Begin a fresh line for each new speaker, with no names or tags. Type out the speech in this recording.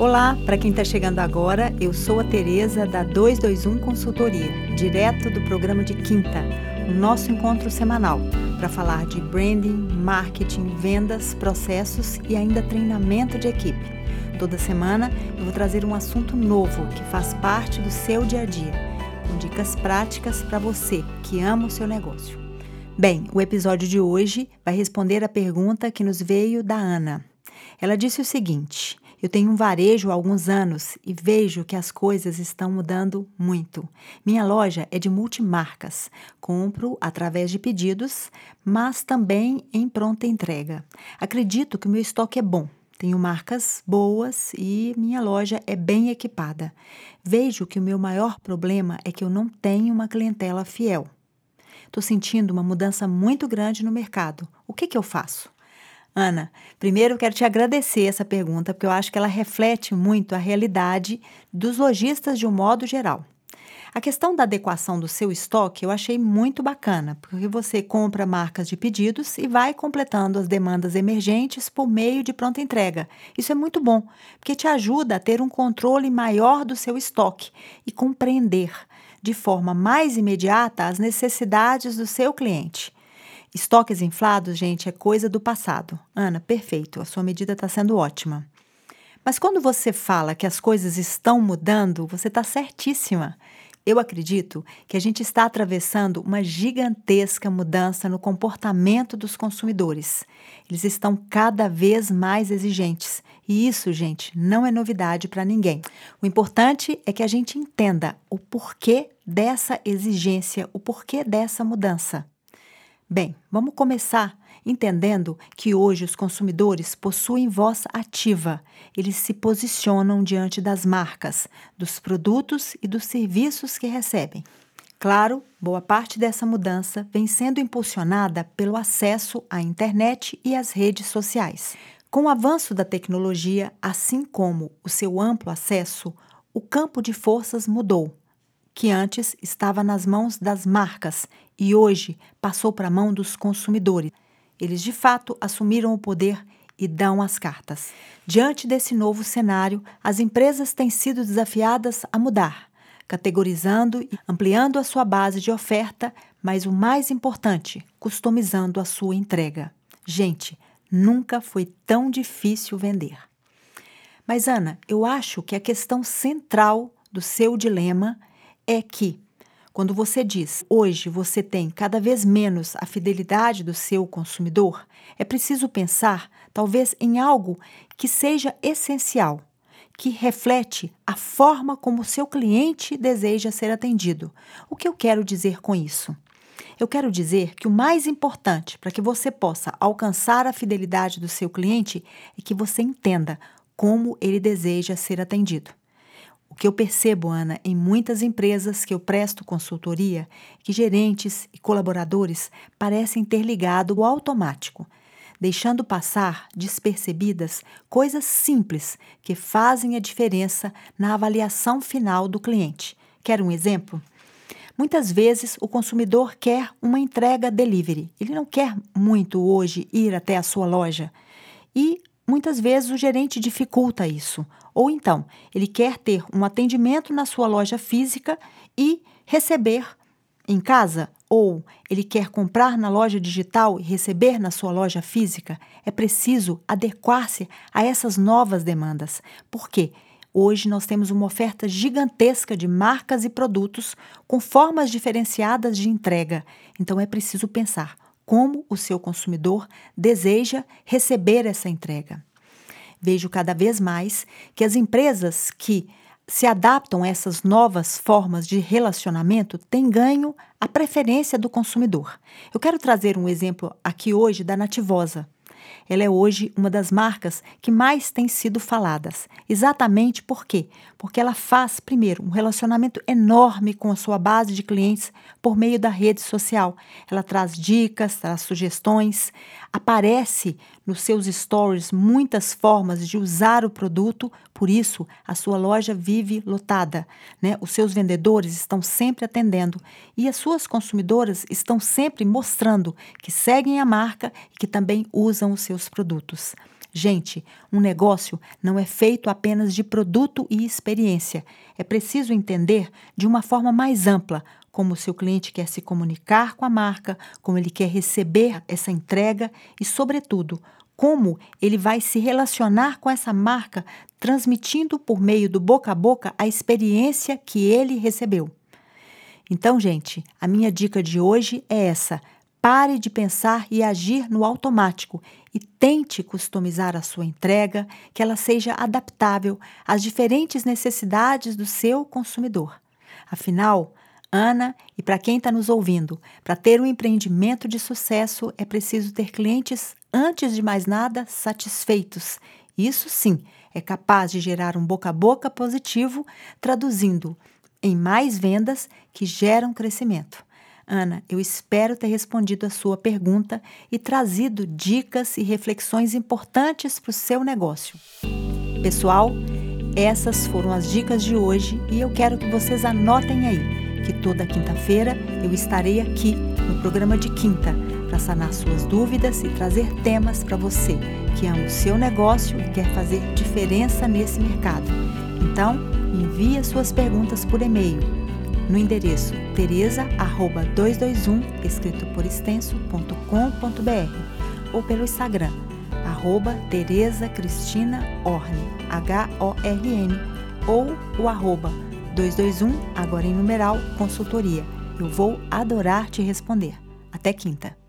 Olá, para quem está chegando agora, eu sou a Tereza da 221 Consultoria, direto do programa de quinta, o nosso encontro semanal para falar de branding, marketing, vendas, processos e ainda treinamento de equipe. Toda semana eu vou trazer um assunto novo que faz parte do seu dia a dia, com dicas práticas para você que ama o seu negócio. Bem, o episódio de hoje vai responder a pergunta que nos veio da Ana. Ela disse o seguinte: eu tenho um varejo há alguns anos e vejo que as coisas estão mudando muito. Minha loja é de multimarcas. Compro através de pedidos, mas também em pronta entrega. Acredito que o meu estoque é bom. Tenho marcas boas e minha loja é bem equipada. Vejo que o meu maior problema é que eu não tenho uma clientela fiel. Estou sentindo uma mudança muito grande no mercado. O que, que eu faço? Ana, primeiro quero te agradecer essa pergunta, porque eu acho que ela reflete muito a realidade dos lojistas de um modo geral. A questão da adequação do seu estoque eu achei muito bacana, porque você compra marcas de pedidos e vai completando as demandas emergentes por meio de pronta entrega. Isso é muito bom, porque te ajuda a ter um controle maior do seu estoque e compreender de forma mais imediata as necessidades do seu cliente. Estoques inflados, gente, é coisa do passado. Ana, perfeito, a sua medida está sendo ótima. Mas quando você fala que as coisas estão mudando, você está certíssima. Eu acredito que a gente está atravessando uma gigantesca mudança no comportamento dos consumidores. Eles estão cada vez mais exigentes. E isso, gente, não é novidade para ninguém. O importante é que a gente entenda o porquê dessa exigência, o porquê dessa mudança. Bem, vamos começar entendendo que hoje os consumidores possuem voz ativa. Eles se posicionam diante das marcas, dos produtos e dos serviços que recebem. Claro, boa parte dessa mudança vem sendo impulsionada pelo acesso à internet e às redes sociais. Com o avanço da tecnologia, assim como o seu amplo acesso, o campo de forças mudou que antes estava nas mãos das marcas e hoje passou para a mão dos consumidores. Eles de fato assumiram o poder e dão as cartas. Diante desse novo cenário, as empresas têm sido desafiadas a mudar, categorizando e ampliando a sua base de oferta, mas o mais importante, customizando a sua entrega. Gente, nunca foi tão difícil vender. Mas, Ana, eu acho que a questão central do seu dilema é que, quando você diz hoje você tem cada vez menos a fidelidade do seu consumidor, é preciso pensar talvez em algo que seja essencial, que reflete a forma como o seu cliente deseja ser atendido. O que eu quero dizer com isso? Eu quero dizer que o mais importante para que você possa alcançar a fidelidade do seu cliente é que você entenda como ele deseja ser atendido. O que eu percebo, Ana, em muitas empresas que eu presto consultoria, é que gerentes e colaboradores parecem ter ligado o automático, deixando passar despercebidas coisas simples que fazem a diferença na avaliação final do cliente. Quer um exemplo? Muitas vezes o consumidor quer uma entrega delivery. Ele não quer muito hoje ir até a sua loja. E Muitas vezes o gerente dificulta isso. Ou então, ele quer ter um atendimento na sua loja física e receber em casa, ou ele quer comprar na loja digital e receber na sua loja física. É preciso adequar-se a essas novas demandas. Por quê? Hoje nós temos uma oferta gigantesca de marcas e produtos com formas diferenciadas de entrega. Então é preciso pensar como o seu consumidor deseja receber essa entrega. Vejo cada vez mais que as empresas que se adaptam a essas novas formas de relacionamento têm ganho a preferência do consumidor. Eu quero trazer um exemplo aqui hoje da Nativosa. Ela é hoje uma das marcas que mais tem sido faladas. Exatamente por quê? Porque ela faz, primeiro, um relacionamento enorme com a sua base de clientes por meio da rede social. Ela traz dicas, traz sugestões, aparece nos seus stories muitas formas de usar o produto, por isso a sua loja vive lotada. Né? Os seus vendedores estão sempre atendendo e as suas consumidoras estão sempre mostrando que seguem a marca e que também usam os seus produtos. Gente, um negócio não é feito apenas de produto e experiência. É preciso entender de uma forma mais ampla como o seu cliente quer se comunicar com a marca, como ele quer receber essa entrega e, sobretudo, como ele vai se relacionar com essa marca, transmitindo por meio do boca a boca a experiência que ele recebeu. Então, gente, a minha dica de hoje é essa: Pare de pensar e agir no automático e tente customizar a sua entrega, que ela seja adaptável às diferentes necessidades do seu consumidor. Afinal, Ana, e para quem está nos ouvindo, para ter um empreendimento de sucesso é preciso ter clientes, antes de mais nada, satisfeitos. Isso sim é capaz de gerar um boca a boca positivo, traduzindo em mais vendas que geram crescimento. Ana, eu espero ter respondido a sua pergunta e trazido dicas e reflexões importantes para o seu negócio. Pessoal, essas foram as dicas de hoje e eu quero que vocês anotem aí que toda quinta-feira eu estarei aqui no programa de quinta para sanar suas dúvidas e trazer temas para você que ama o seu negócio e quer fazer diferença nesse mercado. Então, envie suas perguntas por e-mail no endereço teresa@221 escrito por extenso.com.br ou pelo Instagram arroba Cristina Orne, H-O-R-N, ou o arroba 221, agora em numeral, consultoria. Eu vou adorar te responder. Até quinta!